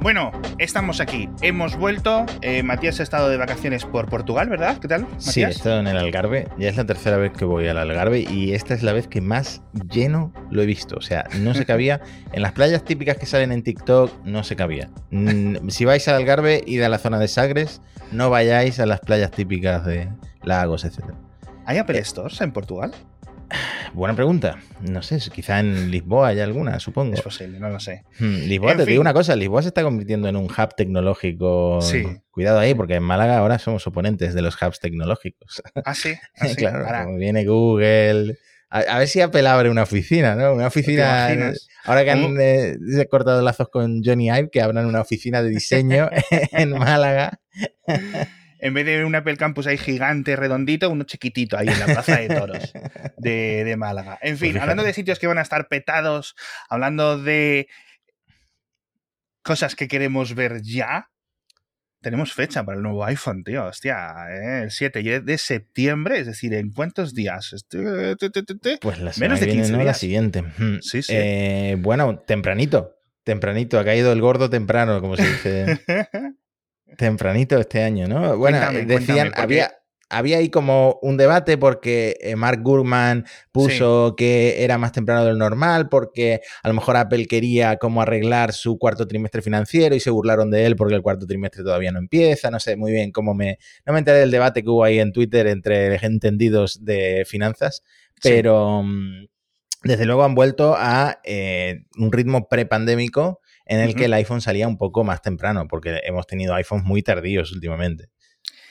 Bueno, estamos aquí. Hemos vuelto. Eh, Matías ha estado de vacaciones por Portugal, ¿verdad? ¿Qué tal? Matías? Sí, he estado en el Algarve. Ya es la tercera vez que voy al Algarve y esta es la vez que más lleno lo he visto. O sea, no se cabía. en las playas típicas que salen en TikTok, no se cabía. Mm, si vais al Algarve, id a la zona de Sagres. No vayáis a las playas típicas de lagos, etc. ¿Hay Apple Stores en Portugal? Buena pregunta. No sé, quizá en Lisboa hay alguna, supongo. Es posible, no lo sé. Hmm, Lisboa, te digo una cosa, Lisboa se está convirtiendo en un hub tecnológico. Sí. Cuidado ahí, porque en Málaga ahora somos oponentes de los hubs tecnológicos. Ah, sí. Ah, claro, como viene Google. A, ver si Apple abre una oficina, ¿no? Una oficina. Ahora que han eh, cortado lazos con Johnny Ive, que abran una oficina de diseño en Málaga en vez de un Apple Campus ahí gigante, redondito, uno chiquitito ahí en la Plaza de Toros de, Málaga. En fin, hablando de sitios que van a estar petados, hablando de cosas que queremos ver ya, tenemos fecha para el nuevo iPhone, tío. Hostia, ¿eh? el 7 de septiembre, es decir, ¿en cuántos días? Pues la Menos de 15 días. la siguiente. Hmm. Sí, sí. Eh, bueno, tempranito. Tempranito, ha caído el gordo temprano, como se dice. Tempranito este año, ¿no? Bueno, decían, había, había ahí como un debate porque eh, Mark Gurman puso que era más temprano de lo normal, porque a lo mejor Apple quería como arreglar su cuarto trimestre financiero y se burlaron de él porque el cuarto trimestre todavía no empieza. No sé muy bien cómo me. No me enteré del debate que hubo ahí en Twitter entre entendidos de finanzas, pero mm, desde luego han vuelto a eh, un ritmo prepandémico en el que el iPhone salía un poco más temprano, porque hemos tenido iPhones muy tardíos últimamente.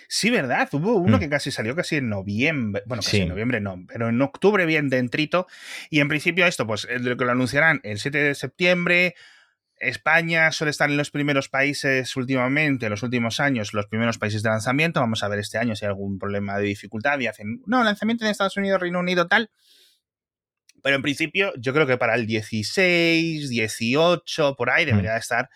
Sí, ¿verdad? Hubo uno mm. que casi salió casi en noviembre. Bueno, casi en noviembre no, pero en octubre bien dentrito. Y en principio esto, pues lo que lo anunciarán el 7 de septiembre. España suele estar en los primeros países últimamente, en los últimos años, los primeros países de lanzamiento. Vamos a ver este año si hay algún problema de dificultad y hacen, no, lanzamiento en Estados Unidos, Reino Unido, tal. Pero en principio, yo creo que para el 16, 18, por ahí debería mm. estar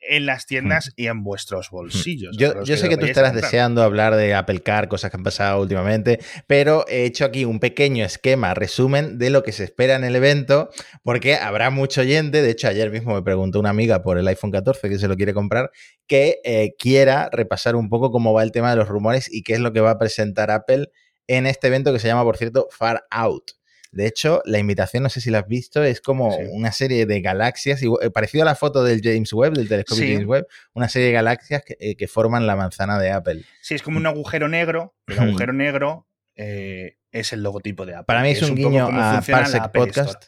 en las tiendas mm. y en vuestros mm. bolsillos. Yo, sé que tú estarás deseando hablar de Apple Car, cosas que han pasado últimamente, pero he hecho aquí un pequeño esquema, resumen de lo que se espera en el evento, porque habrá mucho oyente, de hecho ayer mismo me preguntó una amiga por el iPhone 14 que se lo quiere comprar, que eh, quiera repasar un poco cómo va el tema de los rumores y qué es lo que va a presentar Apple en este evento que se llama, por cierto, Far Out. De hecho, la invitación, no sé si la has visto, es como una serie de galaxias, eh, parecido a la foto del James Webb, del telescopio James Webb, una serie de galaxias eh, que, forman la manzana de Apple. Sí, es como un agujero negro. El agujero negro eh, es el logotipo de Apple. Para mí es, un, guiño a Parsec Podcast.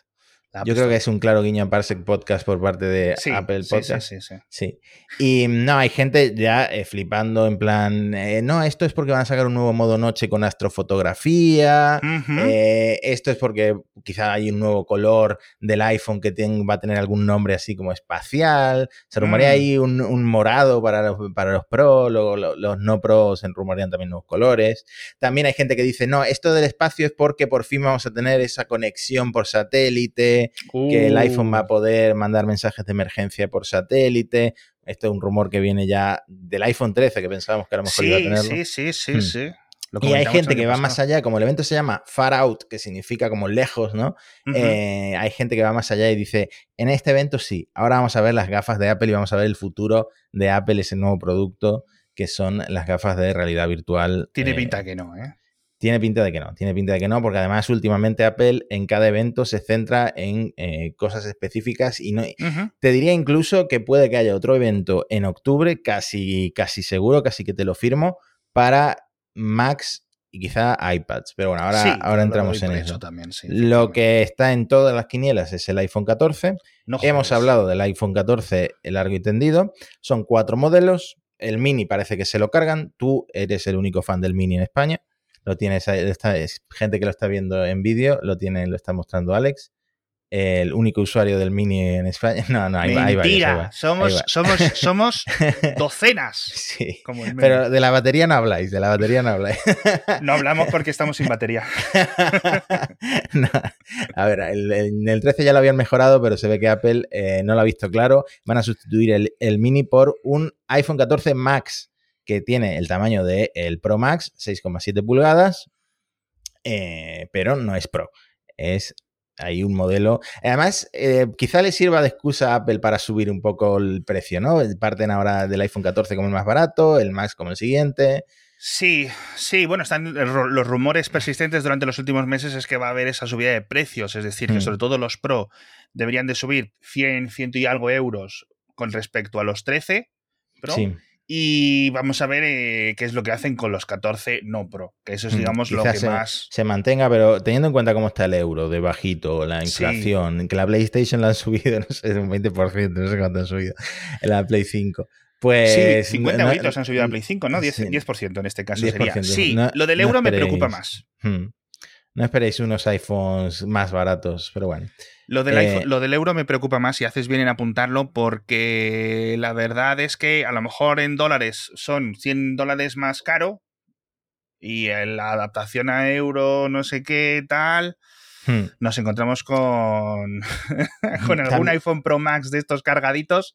Yo creo que es un claro guiño a Parsec Podcast por parte de Apple Podcast. Sí, sí, sí, Y no, hay gente ya eh, flipando en plan, eh, no, esto es porque van a sacar un nuevo modo noche con astrofotografía, eh, esto es porque quizá hay un nuevo color del iPhone que va a tener algún nombre así como espacial, se rumorea mm. ahí un, morado para los, para los Pro, luego los, no Pro se rumorean también nuevos colores. También hay gente que dice, no, esto del espacio es porque por fin vamos a tener esa conexión por satélite que el iPhone va a uh. poder mandar mensajes de emergencia por satélite. Esto es un rumor que viene ya del iPhone 13, que pensábamos que a lo mejor iba a tenerlo. Sí, sí, sí, hmm. sí. Y hay gente que va más allá, como el evento se llama Far Out, que significa como lejos, ¿no? Eh, hay gente que va más allá y dice, en este evento sí, ahora vamos a ver las gafas de Apple y vamos a ver el futuro de Apple, ese nuevo producto que son las gafas de realidad virtual. Tiene eh, pinta que no, ¿eh? Tiene pinta de que no, tiene pinta de que no, porque además últimamente Apple en cada evento se centra en eh, cosas específicas y no. Te diría incluso que puede que haya otro evento en octubre, casi, casi seguro, casi que te lo firmo, para Macs y quizá iPads. Pero bueno, ahora, ahora entramos en eso. También, lo que está en todas las quinielas es el iPhone 14. Hemos hablado del iPhone 14 largo y tendido. Son cuatro modelos. El mini parece que se lo cargan. Tú eres el único fan del mini en España lo tiene esta, gente que lo está viendo en vídeo, lo tiene, lo está mostrando Alex. El único usuario del Mini en España. No, no, hay, Mentira, somos, somos, somos docenas. Sí, pero de la batería no habláis, de la batería no habláis. No hablamos porque estamos sin batería. A ver, en el, 13 ya lo habían mejorado, pero se ve que Apple eh, no lo ha visto claro. Van a sustituir el, el Mini por un iPhone 14 Max que tiene el tamaño del el Pro Max, 6,7 pulgadas, eh, pero no es Pro. Es hay un modelo. Además, eh, quizá le sirva de excusa a Apple para subir un poco el precio, ¿no? Parten ahora del iPhone 14 como el más barato, el Max como el siguiente. Sí, sí, bueno, están los rumores persistentes durante los últimos meses es que va a haber esa subida de precios, es decir, que mm. sobre todo los Pro deberían de subir 100, 100 y algo euros con respecto a los 13 Pro. Sí. Y vamos a ver eh, qué es lo que hacen con los 14 no Pro, que eso es, mm, digamos, lo que más. Se mantenga, pero teniendo en cuenta cómo está el euro de bajito, la inflación, que la PlayStation la han subido, no sé, un 20%, no sé cuánto han subido, la Play 5. Pues. Sí, 50 euritos han subido a Play 5, ¿no? 10%, en este caso sería. Sí, lo del euro me preocupa más. Hmm. No esperéis unos iPhones más baratos, pero bueno. Lo del, eh, lo del euro me preocupa más y haces bien en apuntarlo porque la verdad es que a lo mejor en dólares son 100 dólares más caro y la adaptación a euro no sé qué tal, hmm. nos encontramos con, con algún iPhone Pro Max de estos cargaditos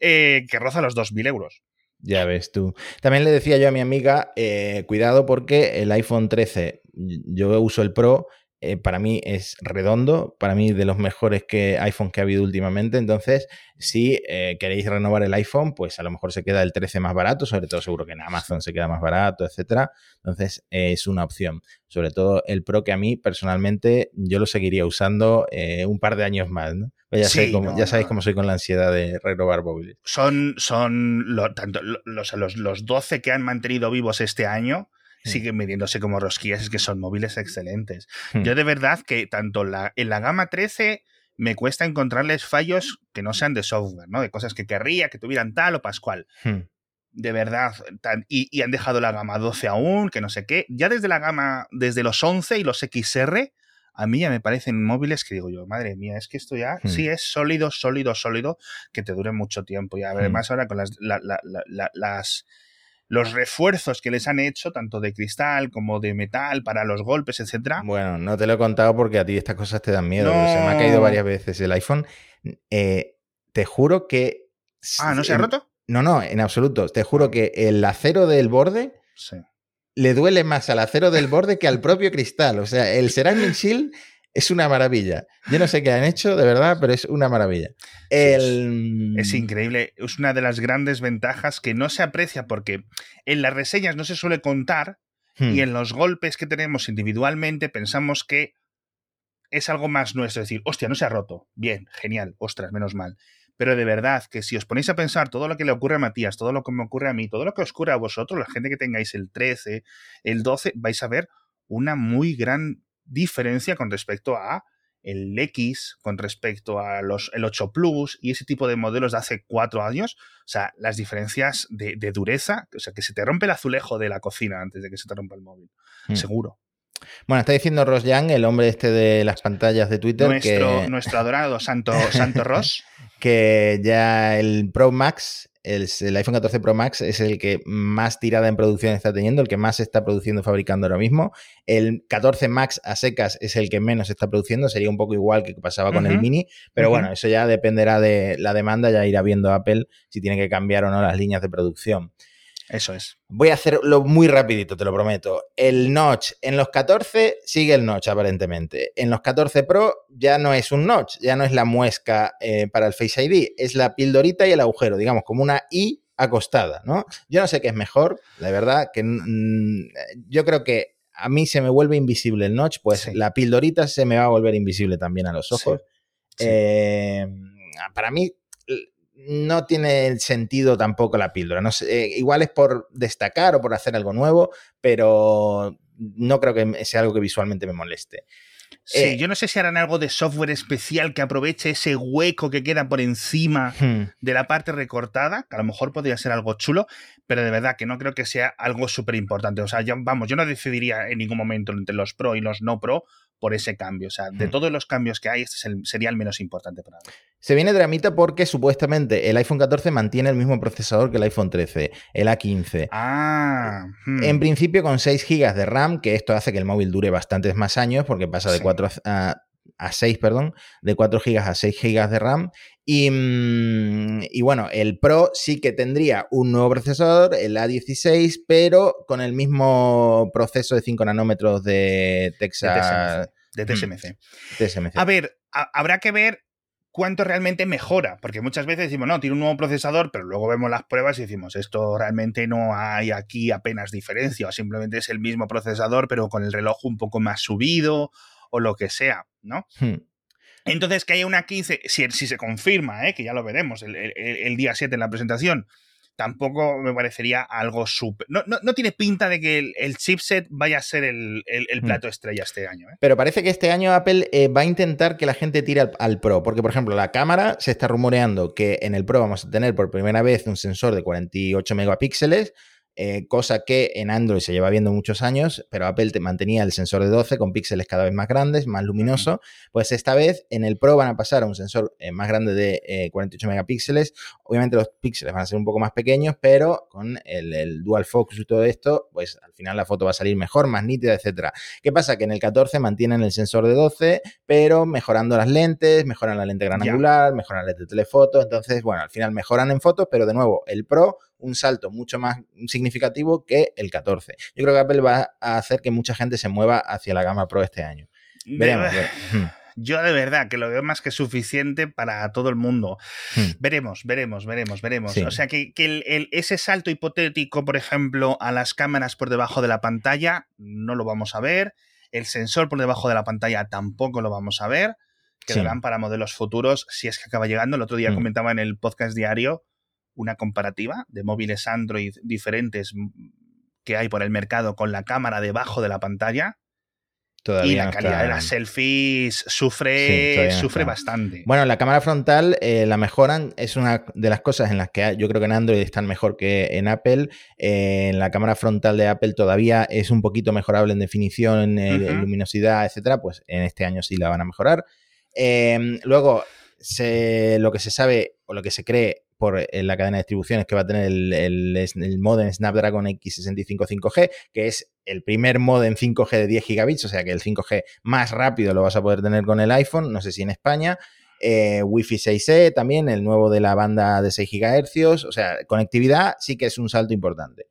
eh, que roza los 2.000 euros. Ya ves tú. También le decía yo a mi amiga, eh, cuidado porque el iPhone 13, yo uso el Pro eh, para mí es redondo, para mí de los mejores que iPhone que ha habido últimamente. Entonces, si eh, queréis renovar el iPhone, pues a lo mejor se queda el 13 más barato, sobre todo seguro que en Amazon se queda más barato, etcétera. Entonces, es una opción. Sobre todo el Pro que a mí personalmente yo lo seguiría usando eh, un par de años más, pues Ya, ya sabéis cómo soy con la ansiedad de renovar móviles. Son, son tanto, los, los, los 12 que han mantenido vivos este año. Siguen midiéndose como rosquillas, es que son móviles excelentes. Hmm. Yo de verdad que tanto la, en la gama 13 me cuesta encontrarles fallos que no sean de software, ¿no? De cosas que querría que tuvieran tal o pascual. Hmm. De verdad, y, han dejado la gama 12 aún, que no sé qué. Ya desde la gama, desde los 11 y los XR, a mí ya me parecen móviles que digo yo, madre mía, es que esto ya sí es sólido, sólido, sólido, que te dure mucho tiempo. Y además ahora con las, las los refuerzos que les han hecho, tanto de cristal como de metal, para los golpes, etcétera. Bueno, no te lo he contado porque a ti estas cosas te dan miedo. Se me ha caído varias veces el iPhone. Eh, te juro que. Ah, ¿no se ha roto? No, no, en absoluto. Te juro que el acero del borde. Le duele más al acero del borde que al propio cristal. O sea, el Ceramic Shield es una maravilla. Yo no sé qué han hecho, de verdad, pero es una maravilla. Es increíble. Es una de las grandes ventajas que no se aprecia porque en las reseñas no se suele contar y hmm. en los golpes que tenemos individualmente pensamos que es algo más nuestro. Es decir, hostia, no se ha roto. Bien, genial, ostras, menos mal. Pero de verdad que si os ponéis a pensar todo lo que le ocurre a Matías, todo lo que me ocurre a mí, todo lo que os ocurre a vosotros, la gente que tengáis el 13, el 12, vais a ver una muy gran diferencia con respecto a el X, con respecto a los, el 8 Plus y ese tipo de modelos de hace cuatro años. O sea, las diferencias de, dureza, o sea, que se te rompe el azulejo de la cocina antes de que se te rompa el móvil. Hmm. Seguro. Bueno, está diciendo Ross Young, el hombre este de las pantallas de Twitter. Nuestro, nuestro adorado Santo, Santo Ross. que ya el Pro Max el, iPhone 14 Pro Max es el que más tirada en producción está teniendo, el que más está produciendo y fabricando ahora mismo. El 14 Max a secas es el que menos está produciendo, sería un poco igual que pasaba con el Mini, pero bueno, eso ya dependerá de la demanda, ya irá viendo Apple si tiene que cambiar o no las líneas de producción. Eso es. Voy a hacerlo muy rapidito, te lo prometo. El notch en los 14 sigue el notch aparentemente. En los 14 Pro ya no es un notch, ya no es la muesca eh, para el Face ID, es la pildorita y el agujero, digamos, como una I acostada, ¿no? Yo no sé qué es mejor, la verdad, que yo creo que a mí se me vuelve invisible el notch, pues la pildorita se me va a volver invisible también a los ojos. Eh, para mí no tiene sentido tampoco la píldora. No sé, eh, igual es por destacar o por hacer algo nuevo, pero no creo que sea algo que visualmente me moleste. Sí, eh, yo no sé si harán algo de software especial que aproveche ese hueco que queda por encima hmm. de la parte recortada, que a lo mejor podría ser algo chulo, pero de verdad que no creo que sea algo súper importante. O sea, vamos, yo no decidiría en ningún momento entre los pro y los no pro por ese cambio. O sea, de todos los cambios que hay, este sería el menos importante para mí. Se viene dramita porque supuestamente el iPhone 14 mantiene el mismo procesador que el iPhone 13, el A15. Ah. Hmm. En principio con 6 GB de RAM, que esto hace que el móvil dure bastantes más años porque pasa de 4 a, 6, perdón, de 4 GB a 6 GB de RAM. Y, mm, y, bueno, el Pro sí que tendría un nuevo procesador, el A16, pero con el mismo proceso de 5 nanómetros de Texas de TSMC. TSMC. A ver, habrá que ver cuánto realmente mejora, porque muchas veces decimos, no, tiene un nuevo procesador, pero luego vemos las pruebas y decimos, esto realmente no hay aquí apenas diferencia, o simplemente es el mismo procesador, pero con el reloj un poco más subido, o lo que sea, ¿no? Hmm. Entonces, que haya una 15, si, si se confirma, ¿eh? que ya lo veremos el, el día 7 en la presentación, tampoco me parecería algo súper. No, no, tiene pinta de que el, chipset vaya a ser el, mm. plato estrella este año. ¿eh? Pero parece que este año Apple eh, va a intentar que la gente tire al, al, Pro, porque por ejemplo la cámara se está rumoreando que en el Pro vamos a tener por primera vez un sensor de 48 megapíxeles eh, cosa que en Android se lleva viendo muchos años, pero Apple te mantenía el sensor de 12 con píxeles cada vez más grandes, más luminoso, pues esta vez en el Pro van a pasar a un sensor eh, más grande de 48 eh, megapíxeles. Obviamente los píxeles van a ser un poco más pequeños, pero con el, dual focus y todo esto, pues al final la foto va a salir mejor, más nítida, etcétera. ¿Qué pasa? Que en el 14 mantienen el sensor de 12, pero mejorando las lentes, mejoran la lente gran angular, mejoran la lente de telefoto, entonces, bueno, al final mejoran en fotos, pero de nuevo, el Pro un salto mucho más significativo que el 14. Yo creo que Apple va a hacer que mucha gente se mueva hacia la gama Pro este año. Veremos. Yo de verdad que lo veo más que suficiente para todo el mundo. Hmm. Veremos, veremos, veremos, veremos. O sea que, ese salto hipotético, por ejemplo, a las cámaras por debajo de la pantalla, no lo vamos a ver. El sensor por debajo de la pantalla tampoco lo vamos a ver. Quedarán para modelos futuros si es que acaba llegando. El otro día hmm. comentaba en el podcast diario una comparativa de móviles Android diferentes que hay por el mercado con la cámara debajo de la pantalla. Todavía y la calidad de las selfies sufre, sufre bastante. Bueno, la cámara frontal eh, la mejoran, es una de las cosas en las que yo creo que en Android están mejor que en Apple. Eh, en la cámara frontal de Apple todavía es un poquito mejorable en definición, en, luminosidad, etcétera. Pues en este año sí la van a mejorar. Eh, luego, lo que se sabe o lo que se cree por eh, la cadena de distribuciones que va a tener el, el, modem Snapdragon X65 5G, que es el primer modem 5G de 10 gigabits, o sea que el 5G más rápido lo vas a poder tener con el iPhone, no sé si en España. Eh, Wi-Fi 6E también, el nuevo de la banda de 6 GHz, o sea, conectividad sí que es un salto importante.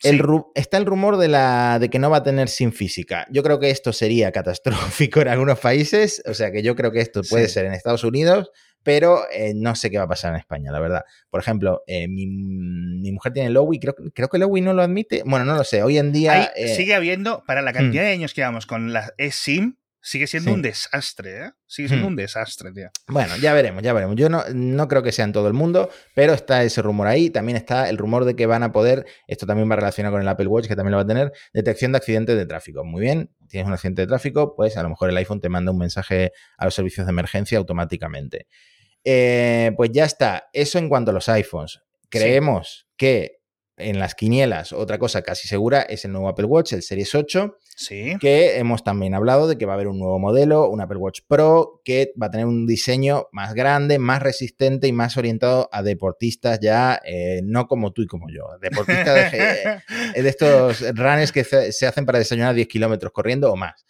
está el rumor de, la, de que no va a tener sin física. Yo creo que esto sería catastrófico en algunos países, o sea que yo creo que esto puede ser en Estados Unidos, pero eh, no sé qué va a pasar en España, la verdad. Por ejemplo, eh, mi, mujer tiene Lowy, creo, creo que Lowy no lo admite. Bueno, no lo sé. Hoy en día. Eh, sigue habiendo, para la cantidad mm. de años que llevamos con la eSIM, sigue siendo un desastre, ¿eh? Sigue siendo mm. un desastre, tío. Bueno, ya veremos, ya veremos. Yo no, no creo que sea en todo el mundo, pero está ese rumor ahí. También está el rumor de que van a poder, esto también va relacionado con el Apple Watch, que también lo va a tener, detección de accidentes de tráfico. Muy bien, tienes un accidente de tráfico, pues a lo mejor el iPhone te manda un mensaje a los servicios de emergencia automáticamente. Eh, pues ya está. Eso en cuanto a los iPhones. Creemos que en las quinielas, otra cosa casi segura es el nuevo Apple Watch, el Series 8, sí. que hemos también hablado de que va a haber un nuevo modelo, un Apple Watch Pro, que va a tener un diseño más grande, más resistente y más orientado a deportistas ya, eh, no como tú y como yo, deportistas de, de estos runners que se hacen para desayunar 10 kilómetros corriendo o más.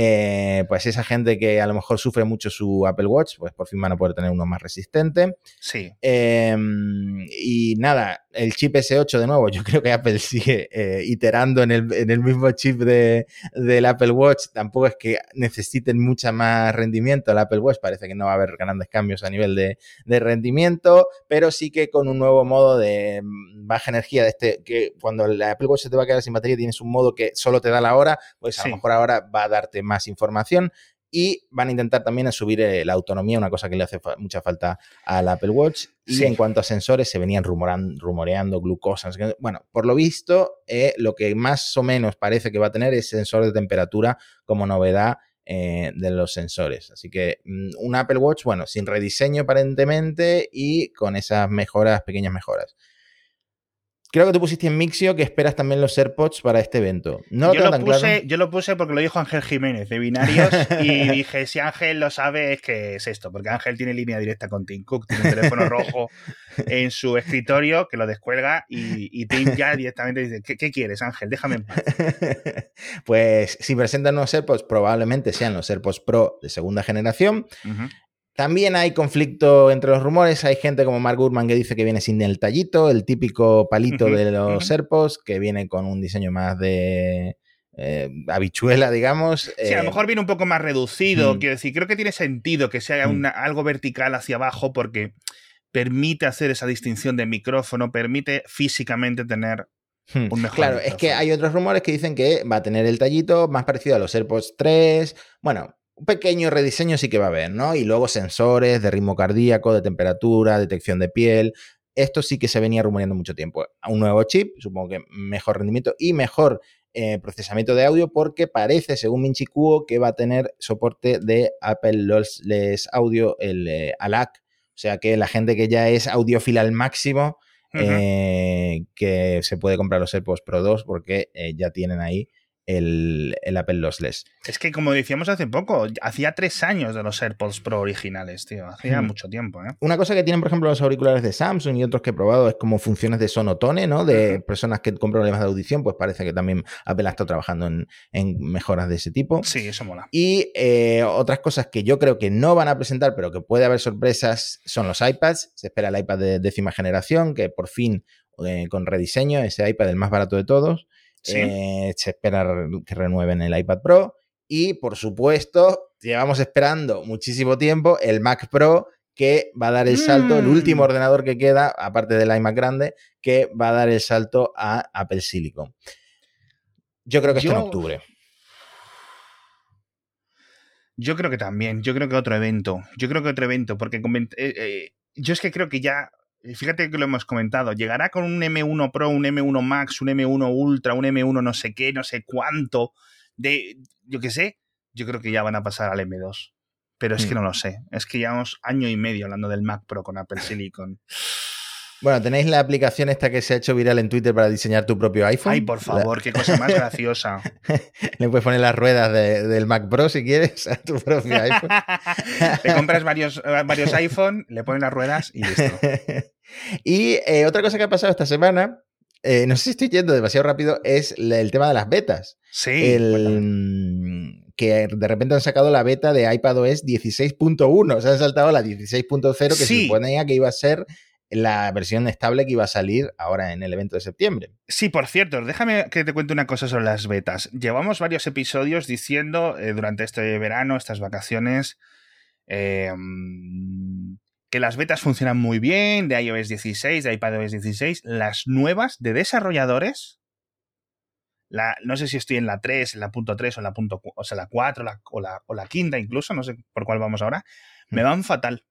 Eh, pues esa gente que a lo mejor sufre mucho su Apple Watch, pues por fin van a poder tener uno más resistente. Sí. Em, y nada, el chip S8 de nuevo, yo creo que Apple sigue eh, iterando en el, mismo chip de, del Apple Watch. Tampoco es que necesiten mucha más rendimiento. El Apple Watch parece que no va a haber grandes cambios a nivel de, rendimiento, pero sí que con un nuevo modo de mm, baja energía, de este, que cuando el Apple Watch se te va a quedar sin batería, tienes un modo que solo te da la hora, pues a lo mejor ahora va a darte más información y van a intentar también subir eh, la autonomía, una cosa que le hace mucha falta al Apple Watch. Y en cuanto a sensores, se venían rumoreando glucosa. Bueno, por lo visto, eh, lo que más o menos parece que va a tener es sensor de temperatura como novedad eh, de los sensores. Así que mm, un Apple Watch, bueno, sin rediseño aparentemente y con esas mejoras, pequeñas mejoras. Creo que tú pusiste en Mixio que esperas también los AirPods para este evento. No yo, lo puse, yo lo puse porque lo dijo Ángel Jiménez de Binarios y dije, si Ángel lo sabe es que es esto, porque Ángel tiene línea directa con Tim Cook, tiene un teléfono rojo en su escritorio que lo descuelga y, Tim ya directamente dice, ¿qué, quieres Ángel? Déjame en paz. pues si presentan los AirPods probablemente sean los AirPods Pro de segunda generación. También hay conflicto entre los rumores. Hay gente como Mark Gurman que dice que viene sin el tallito, el típico palito de los AirPods, que viene con un diseño más de eh, habichuela, digamos. Sí, a lo mejor viene un poco más reducido. Quiero decir, creo que tiene sentido que sea algo vertical hacia abajo porque permite hacer esa distinción de micrófono, permite físicamente tener Hmm. Claro, es que hay otros rumores que dicen que va a tener el tallito más parecido a los AirPods 3. Bueno, un pequeño rediseño sí que va a haber, ¿no? Y luego sensores de ritmo cardíaco, de temperatura, detección de piel. Esto sí que se venía rumoreando mucho tiempo. Un nuevo chip, supongo que mejor rendimiento y mejor eh, procesamiento de audio porque parece, según Minchi Kuo, que va a tener soporte de Apple Lossless Audio, el eh, ALAC. O sea que la gente que ya es audiófila al máximo eh, que se puede comprar los AirPods Pro 2 porque ya tienen ahí el, Apple Lossless. Es que, como decíamos hace poco, hacía tres años de los AirPods Pro originales, tío. Hacía hmm. mucho tiempo, ¿eh? Una cosa que tienen, por ejemplo, los auriculares de Samsung y otros que he probado es como funciones de sonotone, ¿no? De personas que con problemas de audición, pues parece que también Apple ha estado trabajando en, mejoras de ese tipo. Sí, eso mola. Y eh, otras cosas que yo creo que no van a presentar, pero que puede haber sorpresas, son los iPads. Se espera el iPad de décima generación, que por fin, eh, con rediseño, ese iPad el más barato de todos. Eh, se espera que renueven el iPad Pro. Y por supuesto, llevamos esperando muchísimo tiempo el Mac Pro que va a dar el salto, el último mm. ordenador que queda, aparte del iMac grande, que va a dar el salto a Apple Silicon. Yo creo que esto en octubre. Yo creo que también, yo creo que otro evento, yo creo que otro evento, porque eh, eh, yo es que creo que ya fíjate que lo hemos comentado, llegará con un M1 Pro, un M1 Max, un M1 Ultra, un M1 no sé qué, no sé cuánto, de, yo qué sé, yo creo que ya van a pasar al M2. Pero es que hmm. no lo sé, es que llevamos año y medio hablando del Mac Pro con Apple Silicon. Bueno, tenéis la aplicación esta que se ha hecho viral en Twitter para diseñar tu propio iPhone. Ay, por favor, qué cosa más graciosa. Le puedes poner las ruedas del Mac Pro si quieres a tu propio iPhone. Te compras varios, eh, varios iPhone, le pones las ruedas y listo. y eh, otra cosa que ha pasado esta semana, eh, no sé si estoy yendo demasiado rápido, es el tema de las betas. Sí. El, que de repente han sacado la beta de iPadOS 16.1. Se han saltado la 16.0 que se suponía que iba a ser la versión estable que iba a salir ahora en el evento de septiembre. Sí, por cierto, déjame que te cuente una cosa sobre las betas. Llevamos varios episodios diciendo eh, durante este verano, estas vacaciones, em, que las betas funcionan muy bien, de iOS 16, de iPadOS 16. Las nuevas de desarrolladores, la, no sé si estoy en la 3, en la punto 3 o en la punto, o sea, la 4 o, la, o la quinta incluso, no sé por cuál vamos ahora, me mm. van fatal.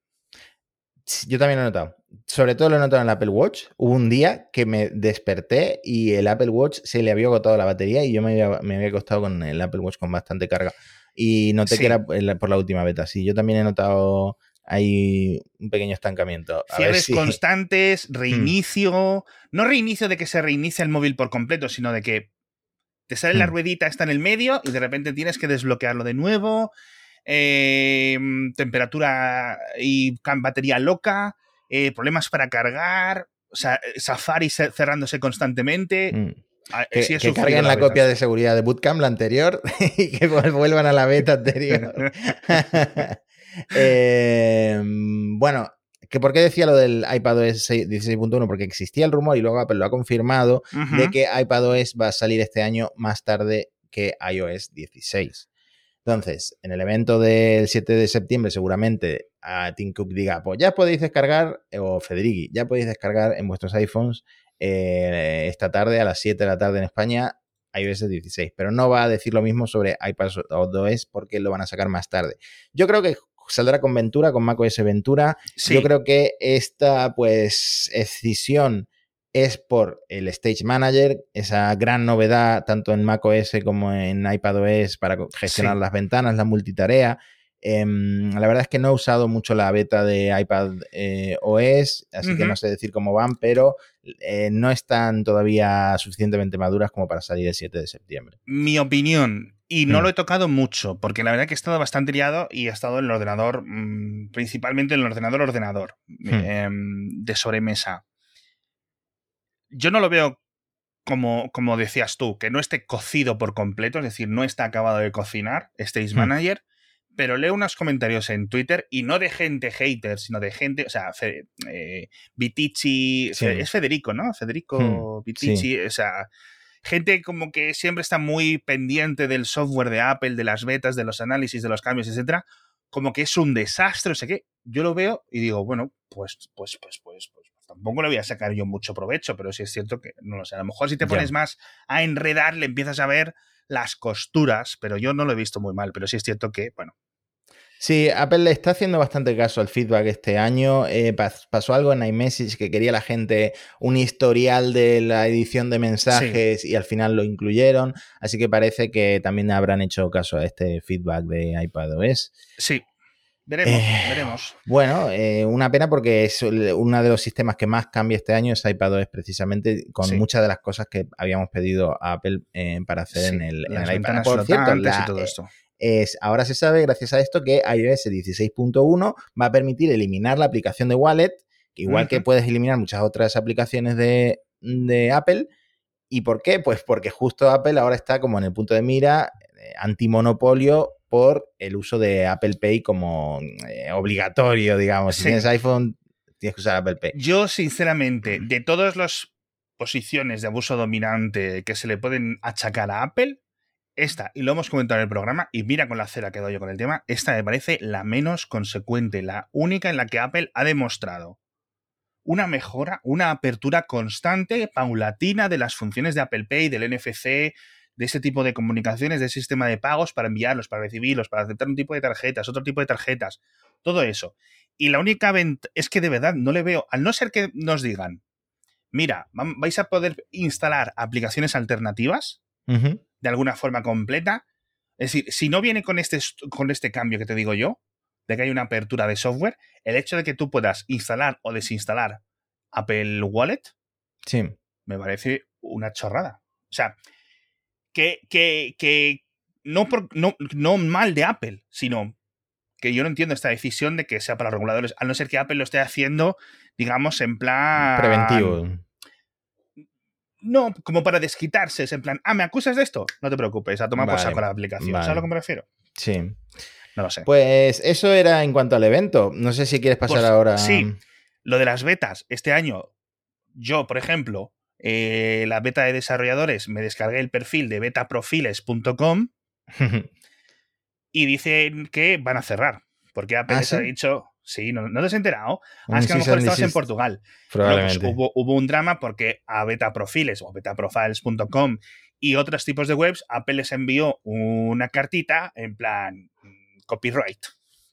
Yo también lo he notado. Sobre todo lo he notado en el Apple Watch. Hubo un día que me desperté y el Apple Watch se le había agotado la batería y yo me había, me había acostado con el Apple Watch con bastante carga. Y noté que era por la última beta. Sí, yo también he notado ahí un pequeño estancamiento. Cierres constantes, mm. reinicio. No reinicio de que se reinicie el móvil por completo, sino de que te sale la mm. ruedita, está en el medio y de repente tienes que desbloquearlo de nuevo. Em, temperatura y batería loca, eh, problemas para cargar, o sea, eh, Safari cerrándose constantemente. Mm. Ah, que, carguen la, copia de seguridad de Bootcamp, la anterior, y que vuelvan a la beta anterior. Em, bueno, que ¿por qué decía lo del iPadOS 16.1? Porque existía el rumor y luego Apple lo ha confirmado de que iPadOS va a salir este año más tarde que iOS 16. Entonces, en el evento del 7 de septiembre, seguramente a Tim Cook diga, pues ya podéis descargar, o Federighi, ya podéis descargar en vuestros iPhones eh, esta tarde a las 7 de la tarde en España iOS 16, pero no va a decir lo mismo sobre iPadOS porque lo van a sacar más tarde. Yo creo que saldrá con Ventura, con macOS Ventura. Yo creo que esta pues escisión es por el Stage Manager, esa gran novedad tanto en macOS como en iPadOS para gestionar las ventanas, la multitarea. Em, la verdad es que no he usado mucho la beta de iPad eh, OS, así que no sé decir cómo van, pero eh, no están todavía suficientemente maduras como para salir el 7 de septiembre. Mi opinión, y no mm. lo he tocado mucho, porque la verdad que he estado bastante liado y he estado en el ordenador, mm, principalmente en el ordenador ordenador hmm. em, de sobremesa yo no lo veo como, como decías tú, que no esté cocido por completo, es decir, no está acabado de cocinar Stage hmm. Manager, pero leo unos comentarios en Twitter y no de gente hater, sino de gente, o sea, eh, Vitici, es Federico, ¿no? Federico hmm, o sea, gente como que siempre está muy pendiente del software de Apple, de las betas, de los análisis, de los cambios, etcétera, como que es un desastre, o sea que yo lo veo y digo, bueno, pues, pues, pues, pues, tampoco le voy a sacar yo mucho provecho, pero sí es cierto que, no lo sé, a lo mejor si te pones más a enredar, le empiezas a ver las costuras, pero yo no lo he visto muy mal, pero sí es cierto que, bueno, Sí, Apple le está haciendo bastante caso al feedback este año. Eh, pasó algo en iMessage que quería la gente un historial de la edición de mensajes y al final lo incluyeron. Así que parece que también habrán hecho caso a este feedback de iPadOS. Sí. Veremos, eh, veremos. Bueno, eh, una pena porque es uno de los sistemas que más cambia este año es iPadOS precisamente con muchas de las cosas que habíamos pedido a Apple para hacer en el, en iPad. Por cierto, y todo esto es, ahora se sabe, gracias a esto, que iOS 16.1 va a permitir eliminar la aplicación de Wallet, igual que puedes eliminar muchas otras aplicaciones de, Apple. ¿Y por qué? Pues porque justo Apple ahora está como en el punto de mira eh, antimonopolio por el uso de Apple Pay como eh, obligatorio, digamos. Si tienes iPhone, tienes que usar Apple Pay. Yo, sinceramente, de todas las posiciones de abuso dominante que se le pueden achacar a Apple, esta, y lo hemos comentado en el programa, y mira con la cera que doy yo con el tema, esta me parece la menos consecuente, la única en la que Apple ha demostrado una mejora, una apertura constante, paulatina de las funciones de Apple Pay, del NFC, de ese tipo de comunicaciones, del sistema de pagos para enviarlos, para recibirlos, para aceptar un tipo de tarjetas, otro tipo de tarjetas, todo eso. Y la única venta es que de verdad no le veo, al no ser que nos digan, mira, vais a poder instalar aplicaciones alternativas, de alguna forma completa. Es decir, si no viene con este, con este cambio que te digo yo, de que hay una apertura de software, el hecho de que tú puedas instalar o desinstalar Apple Wallet, sí. me parece una chorrada. O sea, que, que, que no, por, no, no mal de Apple, sino que yo no entiendo esta decisión de que sea para los reguladores, a no ser que Apple lo esté haciendo, digamos, en plan... Preventivo. No, como para desquitarse, es en plan, ah, ¿me acusas de esto? No te preocupes, a tomar por saco la aplicación. ¿Sabes a lo que me refiero? Sí. No lo sé. Pues eso era en cuanto al evento. No sé si quieres pasar pues, ahora. Sí, lo de las betas. Este año, yo, por ejemplo, eh, la beta de desarrolladores, me descargué el perfil de betaprofiles.com y dicen que van a cerrar. Porque Apple ¿Ah, ha dicho, Sí, ¿no, no te has enterado? Ah, es que a lo mejor estabas en Portugal. Pues hubo, un drama porque a Betaprofiles o betaprofiles.com y otros tipos de webs, Apple les envió una cartita en plan mm, copyright.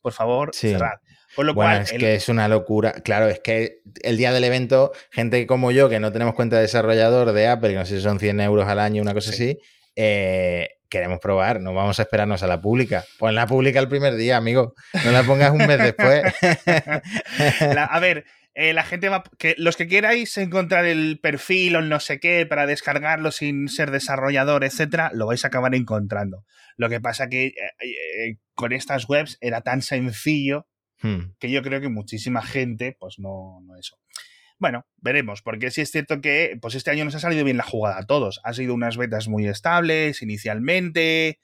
Por favor, cerrad. Con lo bueno, es que es una locura. Claro, es que el día del evento, gente como yo, que no tenemos cuenta de desarrollador de Apple, que no sé si son 100 euros al año, una cosa así, eh, queremos probar, no vamos a esperarnos a la pública. Pon la pública el primer día, amigo. No la pongas un mes después. a ver, eh, la gente va. Que, los que queráis encontrar el perfil o no sé qué para descargarlo sin ser desarrollador, etcétera, lo vais a acabar encontrando. Lo que pasa que eh, eh, con estas webs era tan sencillo hmm. que yo creo que muchísima gente, pues no, no eso. Bueno, veremos, porque sí es cierto que pues este año nos ha salido bien la jugada a todos. Ha sido unas betas muy estables inicialmente.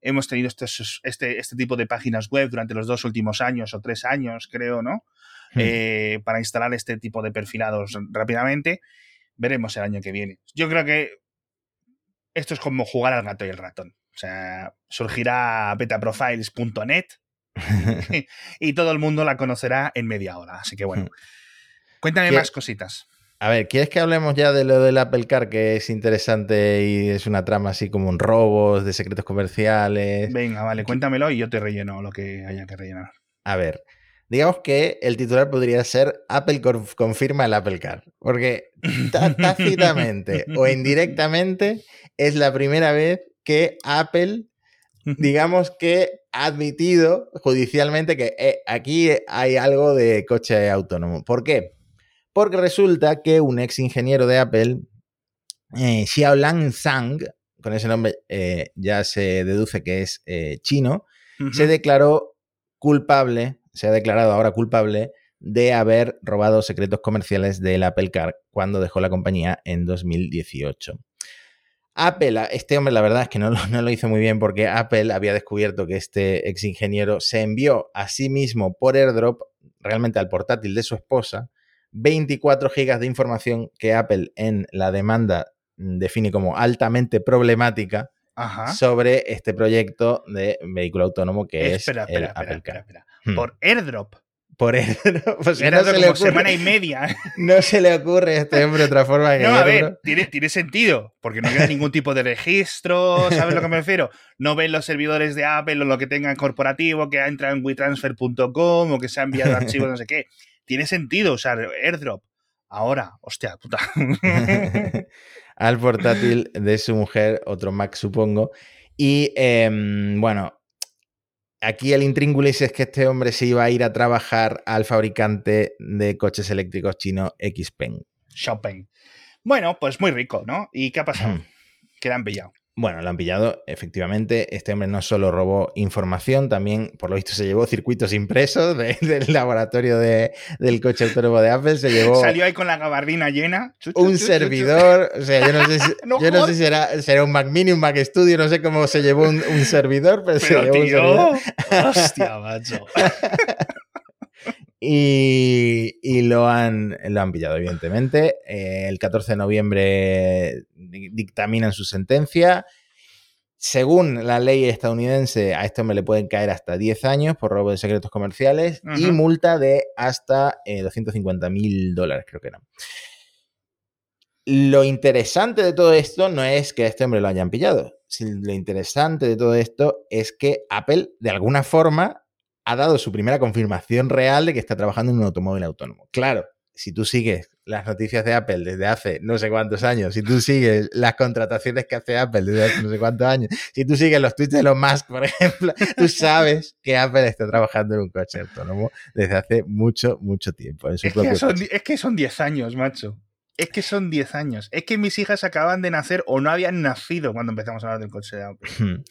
Hemos tenido este, este, este tipo de páginas web durante los dos últimos años o tres años, creo, ¿no? Hmm. Eh, para instalar este tipo de perfilados rápidamente. Veremos el año que viene. Yo creo que esto es como jugar al gato y el ratón. O sea, surgirá betaprofiles.net y todo el mundo la conocerá en media hora. Así que bueno. Cuéntame más cositas. A ver, ¿quieres que hablemos ya de lo del Apple Car, que es interesante y es una trama así como un robos, de secretos comerciales? Venga, vale, cuéntamelo y yo te relleno lo que haya que rellenar. A ver, digamos que el titular podría ser Apple confirma el Apple Car, porque tácitamente o indirectamente es la primera vez que Apple, digamos que ha admitido judicialmente que eh, aquí hay algo de coche autónomo. ¿Por qué? porque resulta que un ex ingeniero de Apple, eh, Xiaolang Zhang, con ese nombre eh, ya se deduce que es eh, chino, se declaró culpable, se ha declarado ahora culpable de haber robado secretos comerciales del Apple Car cuando dejó la compañía en 2018. Apple, este hombre la verdad es que no, no, lo hizo muy bien porque Apple había descubierto que este ex ingeniero se envió a sí mismo por airdrop, realmente al portátil de su esposa, 24 gigas de información que Apple en la demanda define como altamente problemática sobre este proyecto de vehículo autónomo que es el Apple Car. Hmm. Por airdrop. Por airdrop. Pues no se le ocurre, semana y media. No se le ocurre a este hombre otra forma que No, a ver, tiene, tiene, sentido, porque no hay ningún tipo de registro, ¿sabes lo que me refiero? No ven los servidores de Apple o lo que tengan corporativo que entra en WeTransfer.com o que se ha enviado archivos, no sé qué. Tiene sentido usar airdrop. Ahora, hostia, puta. al portátil de su mujer, otro Mac supongo. Y em, bueno, aquí el intríngulis es que este hombre se iba a ir a trabajar al fabricante de coches eléctricos chino Xpeng. Shopping. Bueno, pues muy rico, ¿no? ¿Y qué ha pasado? que le han pillado. Bueno, lo han pillado, efectivamente. Este hombre no solo robó información, también, por lo visto, se llevó circuitos impresos del laboratorio del coche autónomo de Apple. Se llevó. Salió ahí con la gabardina llena. un servidor. O sea, yo no sé si, yo no sé si era, un Mac Mini, un Mac Studio, no sé cómo se llevó un, servidor, pero, se llevó un servidor. Hostia, macho. Y, lo, han, lo han pillado, evidentemente. Eh, el 14 de noviembre dictaminan su sentencia. Según la ley estadounidense, a este hombre le pueden caer hasta 10 años por robo de secretos comerciales y multa de hasta 250 eh, mil dólares, creo que era. Lo interesante de todo esto no es que a este hombre lo hayan pillado. Lo interesante de todo esto es que Apple, de alguna forma, ha dado su primera confirmación real de que está trabajando en un automóvil autónomo. Claro, si tú sigues las noticias de Apple desde hace no sé cuántos años, si tú sigues las contrataciones que hace Apple desde hace no sé cuántos años, si tú sigues los tweets de los Musk, por ejemplo, tú sabes que Apple está trabajando en un coche autónomo desde hace mucho, mucho tiempo. es, que son, es que son 10 años, macho. Es que son 10 años. Es que mis hijas acaban de nacer o no habían nacido cuando empezamos a hablar del coche de Apple.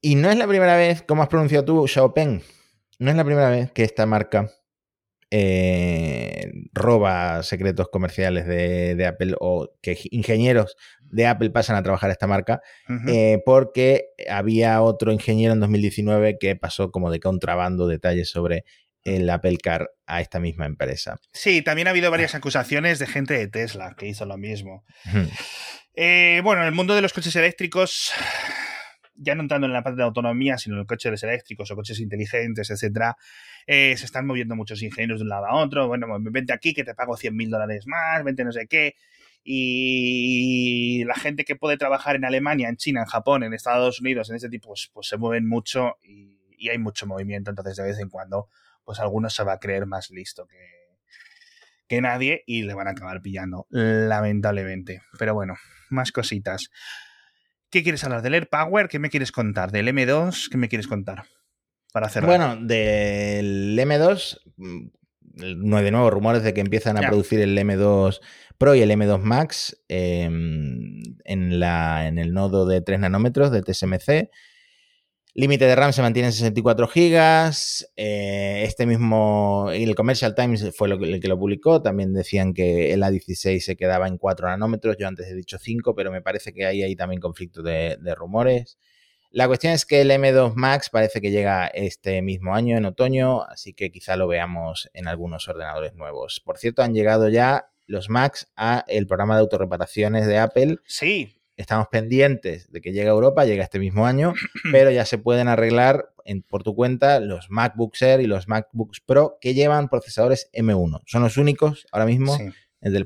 Y no es la primera vez, como has pronunciado tú, Xiaopeng, no es la primera vez que esta marca eh, roba secretos comerciales de, Apple o que ingenieros de Apple pasan a trabajar a esta marca, eh, porque había otro ingeniero en 2019 que pasó como de contrabando detalles sobre el Apple Car a esta misma empresa. Sí, también ha habido varias acusaciones de gente de Tesla que hizo lo mismo. Eh, bueno, en el mundo de los coches eléctricos ya no entrando en la parte de autonomía, sino en coches eléctricos o coches inteligentes, etcétera, eh, se están moviendo muchos ingenieros de un lado a otro. Bueno, pues, vente aquí que te pago 100 mil dólares más, vente no sé qué. Y la gente que puede trabajar en Alemania, en China, en Japón, en Estados Unidos, en ese tipo, pues, pues se mueven mucho y, hay mucho movimiento. Entonces, de vez en cuando, pues algunos se va a creer más listo que, que nadie y le van a acabar pillando, lamentablemente. Pero bueno, más cositas. ¿Qué quieres hablar? ¿Del AirPower? ¿Qué me quieres contar? ¿Del M2? ¿Qué me quieres contar? Para hacer Bueno, del M2, mm, no hay de nuevo rumores de que empiezan a producir el M2 Pro y el M2 Max em, en, la, en el nodo de 3 nanómetros de TSMC. Límite de RAM se mantiene en 64 GB. Eh, este mismo, el Commercial Times fue el que lo publicó. También decían que el A16 se quedaba en 4 nanómetros. Yo antes he dicho 5, pero me parece que hay ahí también conflicto de, rumores. La cuestión es que el M2 Max parece que llega este mismo año, en otoño, así que quizá lo veamos en algunos ordenadores nuevos. Por cierto, han llegado ya los Macs a el programa de autorreparaciones de Apple. Sí, Estamos pendientes de que llegue a Europa, llega este mismo año, pero ya se pueden arreglar por tu cuenta los MacBooks Air y los MacBooks Pro que llevan procesadores M1. Son los únicos ahora mismo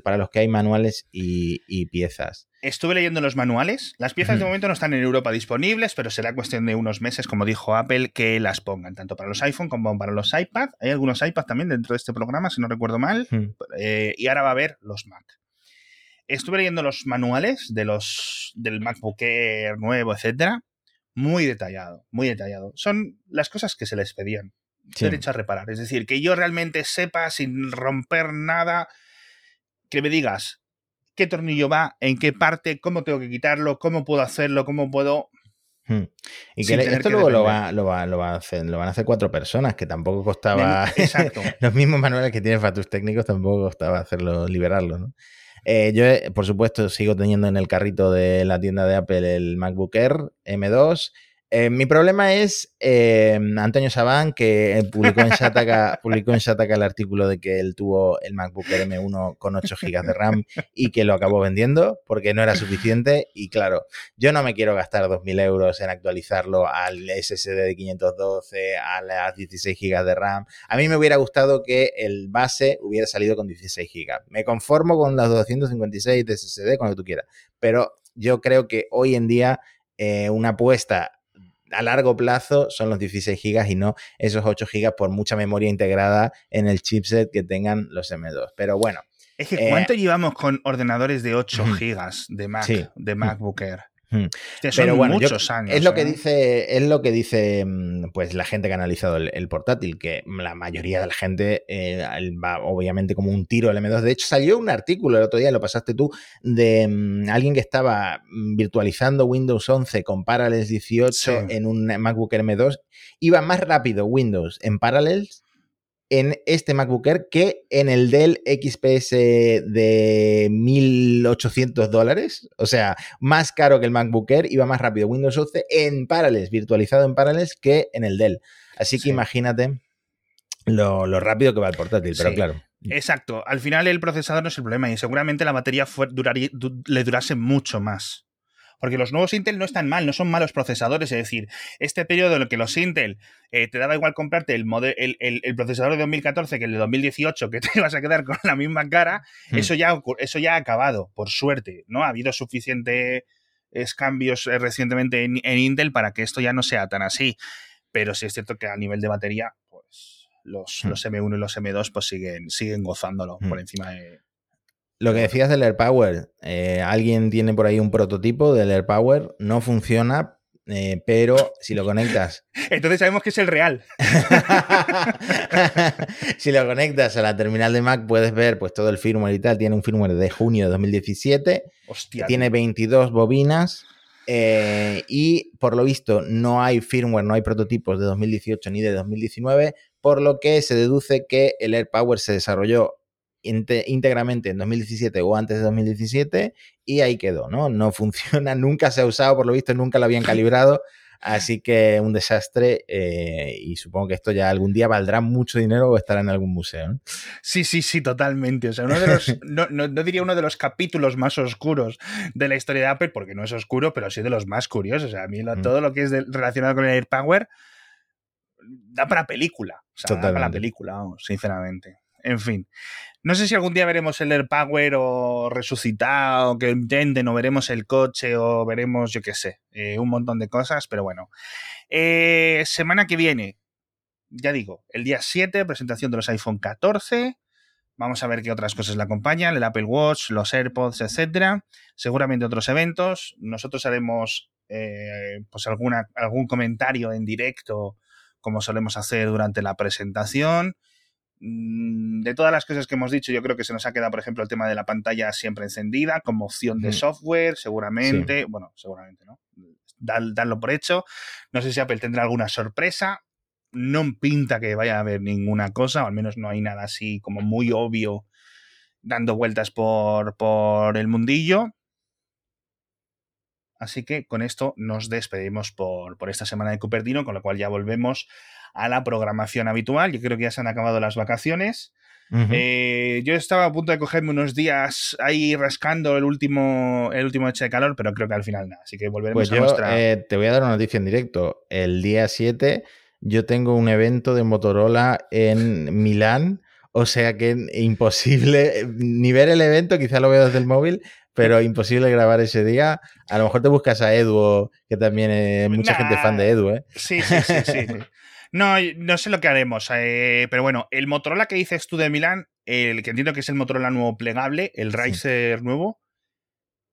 para los que hay manuales y, piezas. Estuve leyendo los manuales. Las piezas de momento no están en Europa disponibles, pero será cuestión de unos meses, como dijo Apple, que las pongan, tanto para los iPhone como para los iPad. Hay algunos iPad también dentro de este programa, si no recuerdo mal. Eh, y ahora va a haber los Mac. Estuve leyendo los manuales de los del MacBook Air nuevo, etcétera. Muy detallado, muy detallado. Son las cosas que se les pedían. Sí. Derecho a reparar. Es decir, que yo realmente sepa sin romper nada, que me digas qué tornillo va, en qué parte, cómo tengo que quitarlo, cómo puedo hacerlo, cómo puedo. Hmm. Y que esto luego lo, va, lo, va, lo, va a hacer, lo van a hacer cuatro personas, que tampoco costaba. Exacto. los mismos manuales que tienen tus técnicos tampoco costaba hacerlo, liberarlo, ¿no? Eh, yo, eh, por supuesto, sigo teniendo en el carrito de la tienda de Apple el MacBook Air M2. Eh, mi problema es eh, Antonio Sabán, que publicó en Shataka, publicó en Shataka el artículo de que él tuvo el MacBook M1 con 8 GB de RAM y que lo acabó vendiendo porque no era suficiente. Y claro, yo no me quiero gastar 2.000 euros en actualizarlo al SSD de 512, a las 16 GB de RAM. A mí me hubiera gustado que el base hubiera salido con 16 GB. Me conformo con las 256 de SSD, con lo que tú quieras. Pero yo creo que hoy en día eh, una apuesta a largo plazo son los 16 GB y no esos 8 GB por mucha memoria integrada en el chipset que tengan los M2. Pero bueno. Es que ¿cuánto eh, llevamos con ordenadores de 8 GB de Mac, de MacBook Air? Pero bueno, muchos años. Es lo que ¿eh? dice, es lo que dice mm, pues la gente que ha analizado el, portátil, que la mayoría de la gente eh, va obviamente como un tiro al M2. De hecho, salió un artículo el otro día, lo pasaste tú, de mm, alguien que estaba mm, virtualizando Windows 11 con Parallels 18 en un MacBook M2. Iba más rápido Windows en Parallels en este MacBook Air que en el Dell XPS de 1800 dólares. O sea, más caro que el MacBook Air, iba más rápido Windows 11 en Parallels, virtualizado en Parallels, que en el Dell. Así que imagínate lo, rápido que va el portátil, pero claro. Exacto. Al final el procesador no es el problema y seguramente la batería le durase mucho más. Porque los nuevos Intel no están mal, no son malos procesadores. Es decir, este periodo en el que los Intel eh, te daba igual comprarte el, el, procesador de 2014 que el de 2018, que te ibas a quedar con la misma cara, hmm. eso, ya, eso ya ha acabado, por suerte. ¿no? Ha habido suficientes cambios eh, recientemente en, Intel para que esto ya no sea tan así. Pero sí es cierto que a nivel de batería, pues los, hmm. los M1 y los M2 pues siguen, siguen gozándolo por hmm. encima de, lo que decías del AirPower, eh, alguien tiene por ahí un prototipo del AirPower, no funciona, eh, pero si lo conectas. Entonces sabemos que es el real. si lo conectas a la terminal de Mac, puedes ver pues todo el firmware y tal. Tiene un firmware de junio de 2017. Hostia. Tiene 22 bobinas. Eh, y por lo visto no hay firmware, no hay prototipos de 2018 ni de 2019, por lo que se deduce que el AirPower se desarrolló íntegramente en 2017 o antes de 2017 y ahí quedó, ¿no? No funciona, nunca se ha usado, por lo visto, nunca lo habían calibrado. Así que un desastre eh, y supongo que esto ya algún día valdrá mucho dinero o estará en algún museo. Sí, sí, sí, totalmente. O sea, uno de los, no, no, diría uno de los capítulos más oscuros de la historia de Apple, porque no es oscuro, pero sí de los más curiosos. O sea, a mí mm. todo lo que es relacionado con el AirPower da para película. O sea, da para la película, sinceramente. En fin. No sé si algún día veremos el AirPower o resucitado, que intenten, o veremos el coche, o veremos, yo qué sé, eh, un montón de cosas, pero bueno. Eh, semana que viene, ya digo, el día 7, presentación de los iPhone 14. Vamos a ver qué otras cosas le acompañan, el Apple Watch, los AirPods, etcétera. Seguramente otros eventos. Nosotros haremos eh, pues alguna, algún comentario en directo, como solemos hacer durante la presentación. Mm, de todas las cosas que hemos dicho, yo creo que se nos ha quedado, por ejemplo, el tema de la pantalla siempre encendida, como opción de software, seguramente. Bueno, seguramente, ¿no? darlo por hecho. No sé si Apple tendrá alguna sorpresa. No pinta que vaya a haber ninguna cosa, o al menos no hay nada así como muy obvio dando vueltas por, por el mundillo. Así que con esto nos despedimos por, por esta semana de Cupertino, con lo cual ya volvemos a la programación habitual. Yo creo que ya se han acabado las vacaciones. Eh, yo estaba a punto de cogerme unos días ahí rascando el último, el último de calor, pero creo que al final nada. Así que volveremos pues a nuestra. Eh, te voy a dar una noticia en directo. El día 7 yo tengo un evento de Motorola en Milán. O sea que imposible ni ver el evento, quizá lo veo desde el móvil, pero imposible grabar ese día. A lo mejor te buscas a Edu, que también es mucha gente fan de Edu, ¿eh? Sí, sí, sí, sí. No, no sé lo que haremos, eh, pero bueno, el Motorola que dices tú de Milán, el que entiendo que es el Motorola nuevo plegable, el Riser nuevo,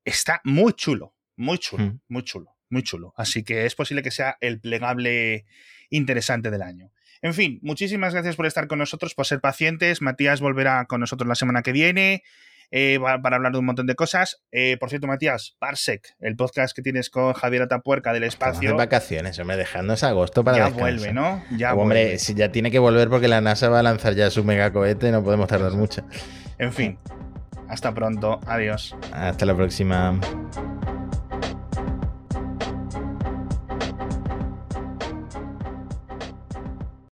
está muy chulo, muy chulo, mm. muy chulo, muy chulo. Así que es posible que sea el plegable interesante del año. En fin, muchísimas gracias por estar con nosotros, por ser pacientes. Matías volverá con nosotros la semana que viene. Eh, para hablar de un montón de cosas. Eh, por cierto, Matías, Parsec, el podcast que tienes con Javier Atapuerca del espacio. De vacaciones, hombre, dejándonos agosto para Ya vuelve, ¿no? Ya hombre, si ya tiene que volver porque la NASA va a lanzar ya su megacohete, no podemos tardar mucho. En fin, hasta pronto. Adiós. Hasta la próxima.